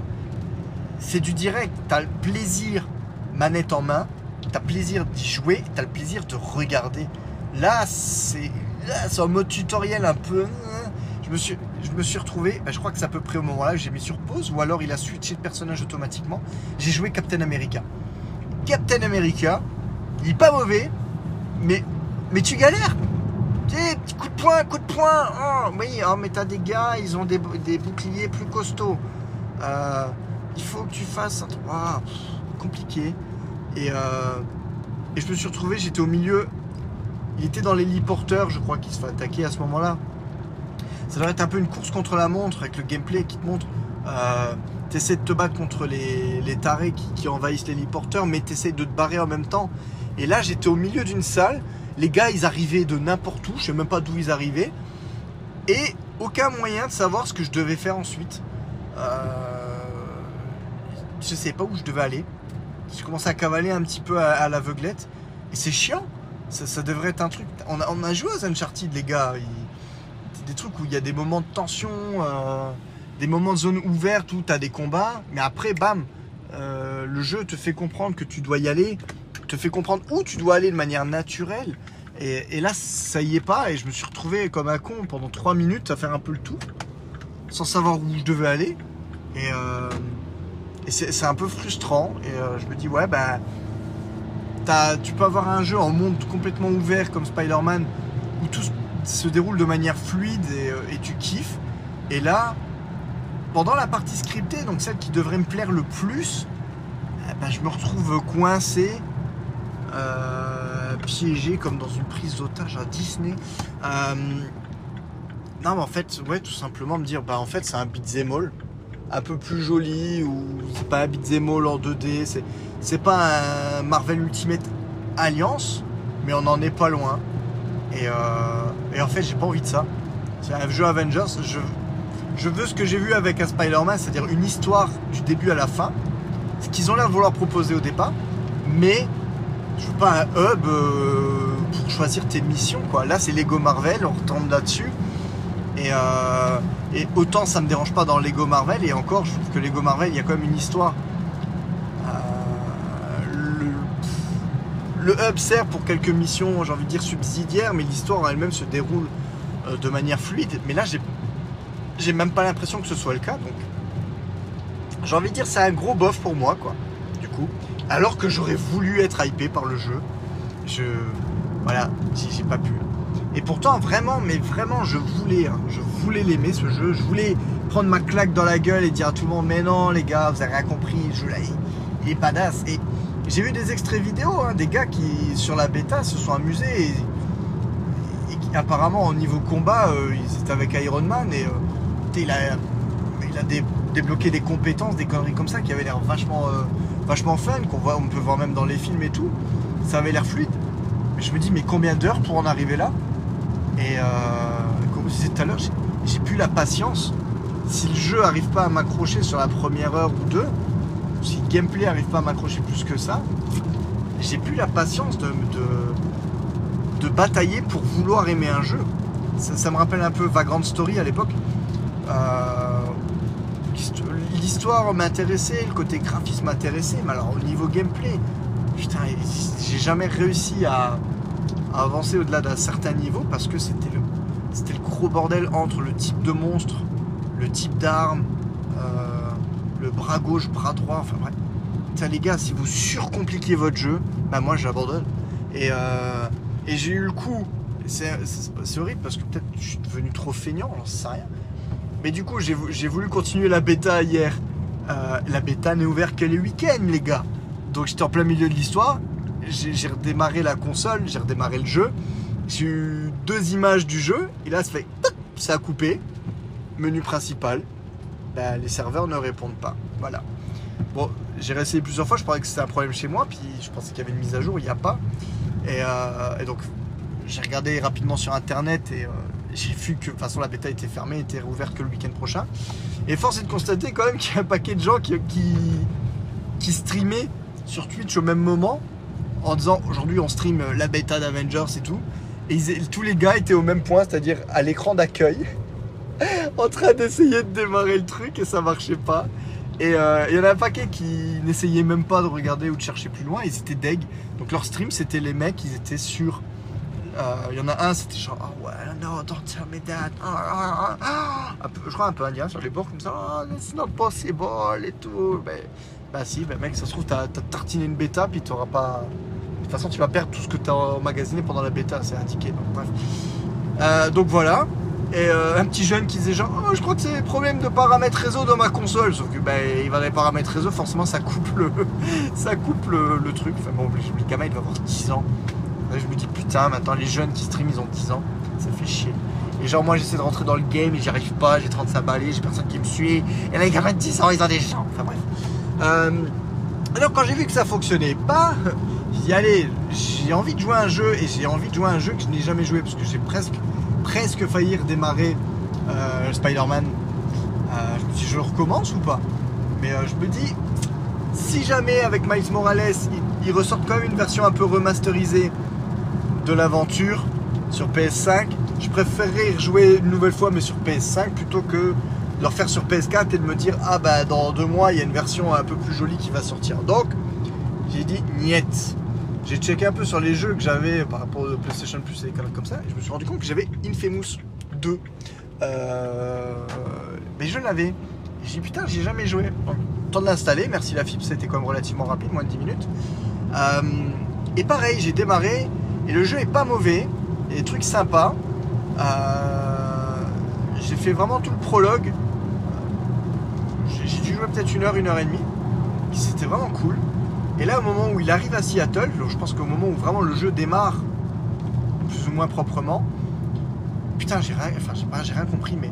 c'est du direct, t'as le plaisir manette en main, t'as le plaisir d'y jouer, t'as le plaisir de regarder. Là, c'est en mode tutoriel un peu. hein. Je me suis, retrouvé, ben, je crois que c'est à peu près au moment-là que j'ai mis sur pause, ou alors il a switché de personnage automatiquement. J'ai joué Captain America. Captain America, il est pas mauvais, mais, mais tu galères. Petit coup de poing, coup de poing. Oh, oui, oh, mais t'as des gars, ils ont des, boucliers plus costauds. Euh, il faut que tu fasses un truc. Pff, compliqué. Et, euh, et je me suis retrouvé, j'étais au milieu. Il était dans l'héliporteur, je crois, qui se fait attaquer à ce moment-là. Ça doit être un peu une course contre la montre avec le gameplay qui te montre. Euh, t'essaies de te battre contre les, les tarés qui, qui envahissent l'héliporteur, mais t'essaies de te barrer en même temps. Et là, j'étais au milieu d'une salle. Les gars, ils arrivaient de n'importe où, je sais même pas d'où ils arrivaient. Et aucun moyen de savoir ce que je devais faire ensuite. Euh, je sais pas où je devais aller. tu commences à cavaler un petit peu à, l'aveuglette. Et c'est chiant. Ça, devrait être un truc. On a, joué aux Uncharted, les gars. Il- des trucs où il y a des moments de tension, euh, des moments de zone ouverte où tu as des combats, mais après, bam, euh, le jeu te fait comprendre que tu dois y aller, te fait comprendre où tu dois aller de manière naturelle. Et, et là, ça y est pas, et je me suis retrouvé comme un con pendant 3 minutes à faire un peu le tour, sans savoir où je devais aller. Et, euh, et c'est un peu frustrant, et euh, je me dis, ouais, bah. tu peux avoir un jeu en monde complètement ouvert comme Spider-Man où tout se- se déroule de manière fluide et, euh, et tu kiffes. Et là, pendant la partie scriptée, donc celle qui devrait me plaire le plus, eh ben, je me retrouve coincé, euh, piégé comme dans une prise d'otage à Disney. Euh, non, mais en fait, ouais, tout simplement me dire, bah en fait, c'est un beat'em un peu plus joli ou c'est pas un beat'em en 2D, c'est c'est pas un Marvel Ultimate Alliance, mais on en est pas loin. Et, euh, et en fait, j'ai pas envie de ça. C'est un jeu Avengers. Je, je veux ce que j'ai vu avec un Spider-Man, c'est-à-dire une histoire du début à la fin. Ce qu'ils ont l'air de vouloir proposer au départ. Mais je veux pas un hub euh, pour choisir tes missions. Quoi. Là, c'est Lego Marvel, on retombe là-dessus. Et, euh, et autant ça me dérange pas dans Lego Marvel. Et encore, je trouve que Lego Marvel, il y a quand même une histoire. Euh, le, hub sert pour quelques missions, j'ai envie de dire subsidiaires, mais l'histoire elle-même se déroule de manière fluide. Mais là, j'ai, j'ai même pas l'impression que ce soit le cas. Donc, j'ai envie de dire, c'est un gros bof pour moi, quoi. Alors que j'aurais voulu être hypé par le jeu, je, voilà, j'ai, pas pu. Et pourtant, vraiment, mais vraiment, je voulais, hein, je voulais l'aimer ce jeu. Je voulais prendre ma claque dans la gueule et dire à tout le monde, mais non, les gars, vous avez rien compris, jeu là, il, est badass. Et j'ai vu des extraits vidéo, hein, des gars qui, sur la bêta, se sont amusés et, qui, apparemment, au niveau combat, euh, ils étaient avec Iron Man et euh, il a, débloqué des compétences, des conneries comme ça qui avaient l'air vachement, euh, vachement fun, qu'on voit, on peut voir même dans les films et tout. Ça avait l'air fluide. Mais je me dis, mais combien d'heures pour en arriver là? Et euh, comme je disais tout à l'heure, j'ai- plus la patience. Si le jeu arrive pas à m'accrocher sur la première heure ou deux, si le gameplay arrive pas à m'accrocher plus que ça, j'ai plus la patience de, de, batailler pour vouloir aimer un jeu. Ça, me rappelle un peu Vagrant Story à l'époque. Euh, L'histoire m'intéressait, le côté graphisme m'intéressait, mais alors au niveau gameplay, putain, j'ai jamais réussi à, avancer au-delà d'un certain niveau parce que c'était le, c'était le gros bordel entre le type de monstre, le type d'arme, euh, le bras gauche, bras droit, enfin bref. Putain, les gars, si vous surcompliquez votre jeu, bah moi j'abandonne. Et, euh, et j'ai eu le coup, c'est horrible parce que peut-être je suis devenu trop feignant, j'en sais rien. Mais du coup, j'ai vou- j'ai voulu continuer la bêta hier. Euh, la bêta n'est ouverte que les week-ends, les gars. Donc j'étais en plein milieu de l'histoire. J'ai redémarré la console, j'ai redémarré le jeu. J'ai eu deux images du jeu. Et là, ça a coupé. Menu principal. Bah, les serveurs ne répondent pas. Voilà. Bon, j'ai réessayé plusieurs fois. Je pensais que c'était un problème chez moi. Puis je pensais qu'il y avait une mise à jour. Il n'y a pas. Et, euh, et donc, j'ai regardé rapidement sur internet et euh, j'ai vu que de toute façon la bêta était fermée, était rouverte que le week-end prochain. Et force est de constater quand même qu'il y a un paquet de gens qui, qui, qui streamaient sur Twitch au même moment en disant aujourd'hui on stream la bêta d'Avengers et tout. Et tous les gars étaient au même point, c'est-à-dire à l'écran d'accueil, en train d'essayer de démarrer le truc et ça marchait pas. Et euh, il y en a un paquet qui n'essayaient même pas de regarder ou de chercher plus loin, ils étaient deg. Donc leur stream c'était les mecs, ils étaient sur. Euh, Il y en a un, c'était genre, oh ouais, no, don't tell me that. Ah, ah, ah, je crois un peu indien sur les bords comme ça, oh, it's not possible et tout. Mais, bah si, mec, ça se trouve, t'as tartiné une bêta, puis t'auras pas. De toute façon, tu vas perdre tout ce que t'as emmagasiné pendant la bêta, c'est indiqué. Donc, bref. Euh, donc voilà. Et euh, un petit jeune qui disait genre, oh, je crois que c'est problème de paramètres réseau dans ma console. Sauf que bah, il va dans les paramètres réseau, forcément ça coupe le, ça coupe le, truc. Enfin bon, le gamin il va avoir 10 ans. Je me dis putain, maintenant les jeunes qui stream ils ont 10 ans, ça fait chier. Et genre moi j'essaie de rentrer dans le game et j'y arrive pas, j'ai 35 balais, j'ai personne qui me suit. Et là les gamins de 10 ans ils ont des gens. Enfin bref. Euh, alors quand j'ai vu que ça fonctionnait pas, dit allez, j'ai envie de jouer à un jeu et j'ai envie de jouer à un jeu que je n'ai jamais joué parce que j'ai presque, presque failli redémarrer euh, Spider-Man. Euh, je me je recommence ou pas? Mais je me dis si jamais avec Miles Morales, ils ressortent quand même une version un peu remasterisée de l'aventure sur PS5, je préférerais y rejouer une nouvelle fois, mais sur PS5, plutôt que de leur faire sur PS4 et de me dire ah bah dans deux mois il y a une version un peu plus jolie qui va sortir. Donc j'ai dit niet. J'ai checké un peu sur les jeux que j'avais par rapport au PlayStation Plus et des comme ça, et je me suis rendu compte que j'avais Infamous 2. Euh, mais je l'avais. J'ai dit putain, j'ai jamais joué. Temps de l'installer, merci la FIP, c'était quand même relativement rapide, moins de 10 minutes. Euh, et pareil, j'ai démarré, et le jeu est pas mauvais, il y a des trucs sympas. Euh, j'ai fait vraiment tout le prologue. J'ai dû jouer peut-être une heure, une heure et demie. C'était vraiment cool. Et là, au moment où il arrive à Seattle, je pense qu'au moment où vraiment le jeu démarre, plus ou moins proprement, putain, j'ai rien, enfin, j'ai rien compris, mais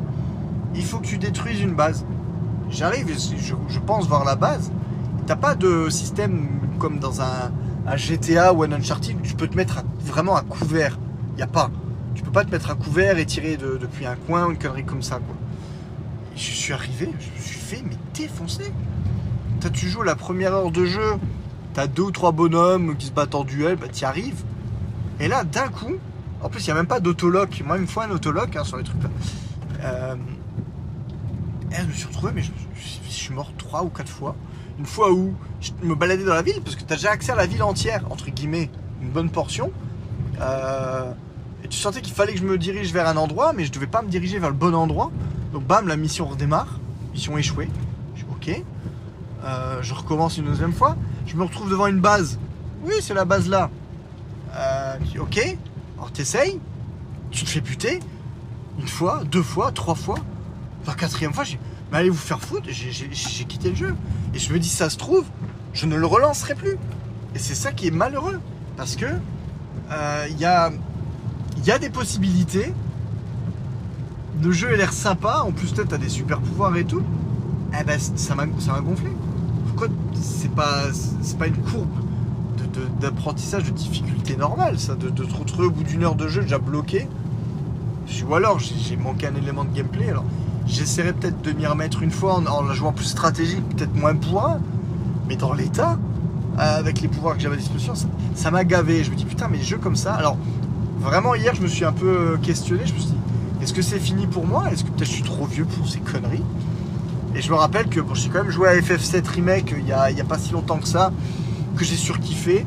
il faut que tu détruises une base. J'arrive, je pense voir la base. T'as pas de système comme dans un, un GTA ou un Uncharted où tu peux te mettre à- vraiment à couvert. Il y a pas. Tu peux pas te mettre à couvert et tirer de- depuis un coin ou une connerie comme ça, quoi. Je suis arrivé, je me suis fait mais défoncer. Toi, tu joues la première heure de jeu, t'as deux ou trois bonhommes qui se battent en duel, bah t'y arrives. Et là, d'un coup, en plus, il n'y a même pas d'autolock. Moi, il me faut un autolock hein, sur les trucs là. Euh, et je me suis retrouvé, mais je, je- suis mort trois ou quatre fois. Une fois où je me baladais dans la ville, parce que tu as déjà accès à la ville entière, entre guillemets, une bonne portion. Euh, et tu sentais qu'il fallait que je me dirige vers un endroit, mais je devais pas me diriger vers le bon endroit. Donc bam, la mission redémarre. Mission échouée. Je dis ok. Euh, je recommence une deuxième fois. Je me retrouve devant une base. Oui, c'est la base là. Euh, je dis, ok. Alors t'essayes. Tu te fais buter. Une fois, deux fois, trois fois. La quatrième fois, j'ai mais allez vous faire foutre, j'ai- quitté le jeu. Et je me dis, ça se trouve, je ne le relancerai plus. Et c'est ça qui est malheureux. Parce que il y, a, il y a des possibilités. Le jeu a l'air sympa. En plus, peut-être, t'as des super pouvoirs et tout. Eh ben, ça m'a gonflé. Pourquoi c'est pas, une courbe de- de- d'apprentissage de, difficulté normale, ça, de, de te retrouver au bout d'une heure de jeu déjà bloqué? Ou alors j'ai manqué un élément de gameplay. Alors j'essaierai peut-être de m'y remettre une fois en, en la jouant plus stratégique, peut-être moins bourrin, mais dans l'état, euh, avec les pouvoirs que j'avais à disposition, ça- m'a gavé. Je me dis putain, mais jeux comme ça. Alors vraiment hier, je me suis un peu questionné. Je me suis dit, est-ce que c'est fini pour moi? Est-ce que peut-être je suis trop vieux pour ces conneries? Et je me rappelle que bon, j'ai quand même joué à FF7 Remake a, il y a pas si longtemps que ça, que j'ai surkiffé.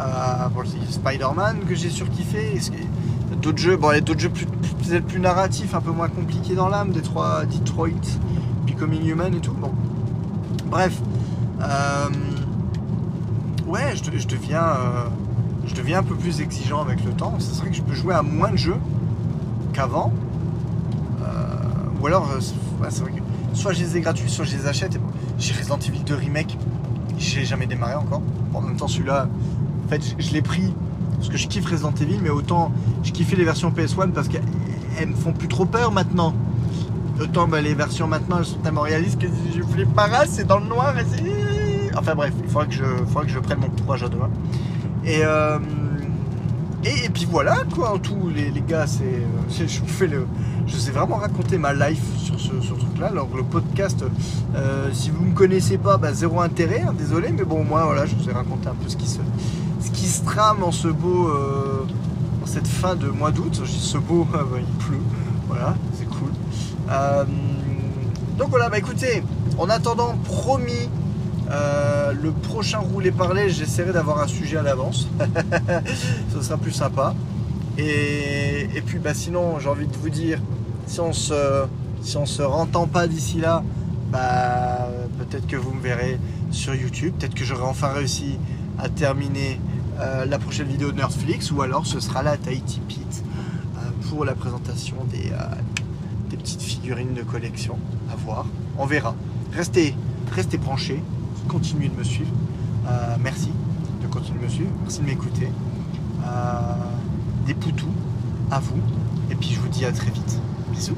Euh, bon, Spider-Man que j'ai surkiffé. D'autres jeux, bon, il y a d'autres jeux peut-être plus narratifs, un peu moins compliqués dans l'âme, Detroit, Detroit, Becoming Human et tout. Bon. Bref. Euh, ouais, je, de- je deviens, euh, je deviens un peu plus exigeant avec le temps. C'est vrai que je peux jouer à moins de jeux qu'avant. Euh, ou alors, euh, c'est vrai que soit je les ai gratuits, soit je les achète. J'ai Resident Evil 2 Remake, j'ai jamais démarré encore. En même temps, celui-là, en fait, je, l'ai pris parce que je kiffe Resident Evil, mais autant je kiffais les versions PS1 parce qu'elles me font plus trop peur maintenant. Autant bah, les versions maintenant elles sont tellement réalistes que je flippe pas race, c'est dans le noir et c'est. Enfin bref, il faudra que je, faudra que je prenne mon courage à deux mains. Et, euh, et, et puis voilà quoi, en tout, les, les gars, c'est, je vous fais le. Je sais vraiment raconter ma life sur ce, truc-là. Alors le podcast, euh, si vous me connaissez pas, bah, zéro intérêt, hein, désolé, mais bon, moi voilà, je vous ai raconté un peu ce qui se, ce qui se trame en ce beau. euh, en cette fin de mois d'août. Je dis ce beau, ah bah, il pleut. Voilà, c'est cool. Donc voilà, bah écoutez, en attendant, promis, euh, le prochain roulé parler, j'essaierai d'avoir un sujet à l'avance. Ce sera plus sympa. Et, puis bah sinon, j'ai envie de vous dire, si on se, si on se rentend pas d'ici là, bah peut-être que vous me verrez sur YouTube. Peut-être que j'aurai enfin réussi à terminer euh, la prochaine vidéo de Netflix ou alors ce sera la Tahiti Pit euh, pour la présentation des, des petites figurines de collection à voir. On verra. Restez, restez branchés, continuez de me suivre. Euh, merci de continuer de me suivre, merci de m'écouter. Euh, des poutous à vous et puis je vous dis à très vite. Bisous.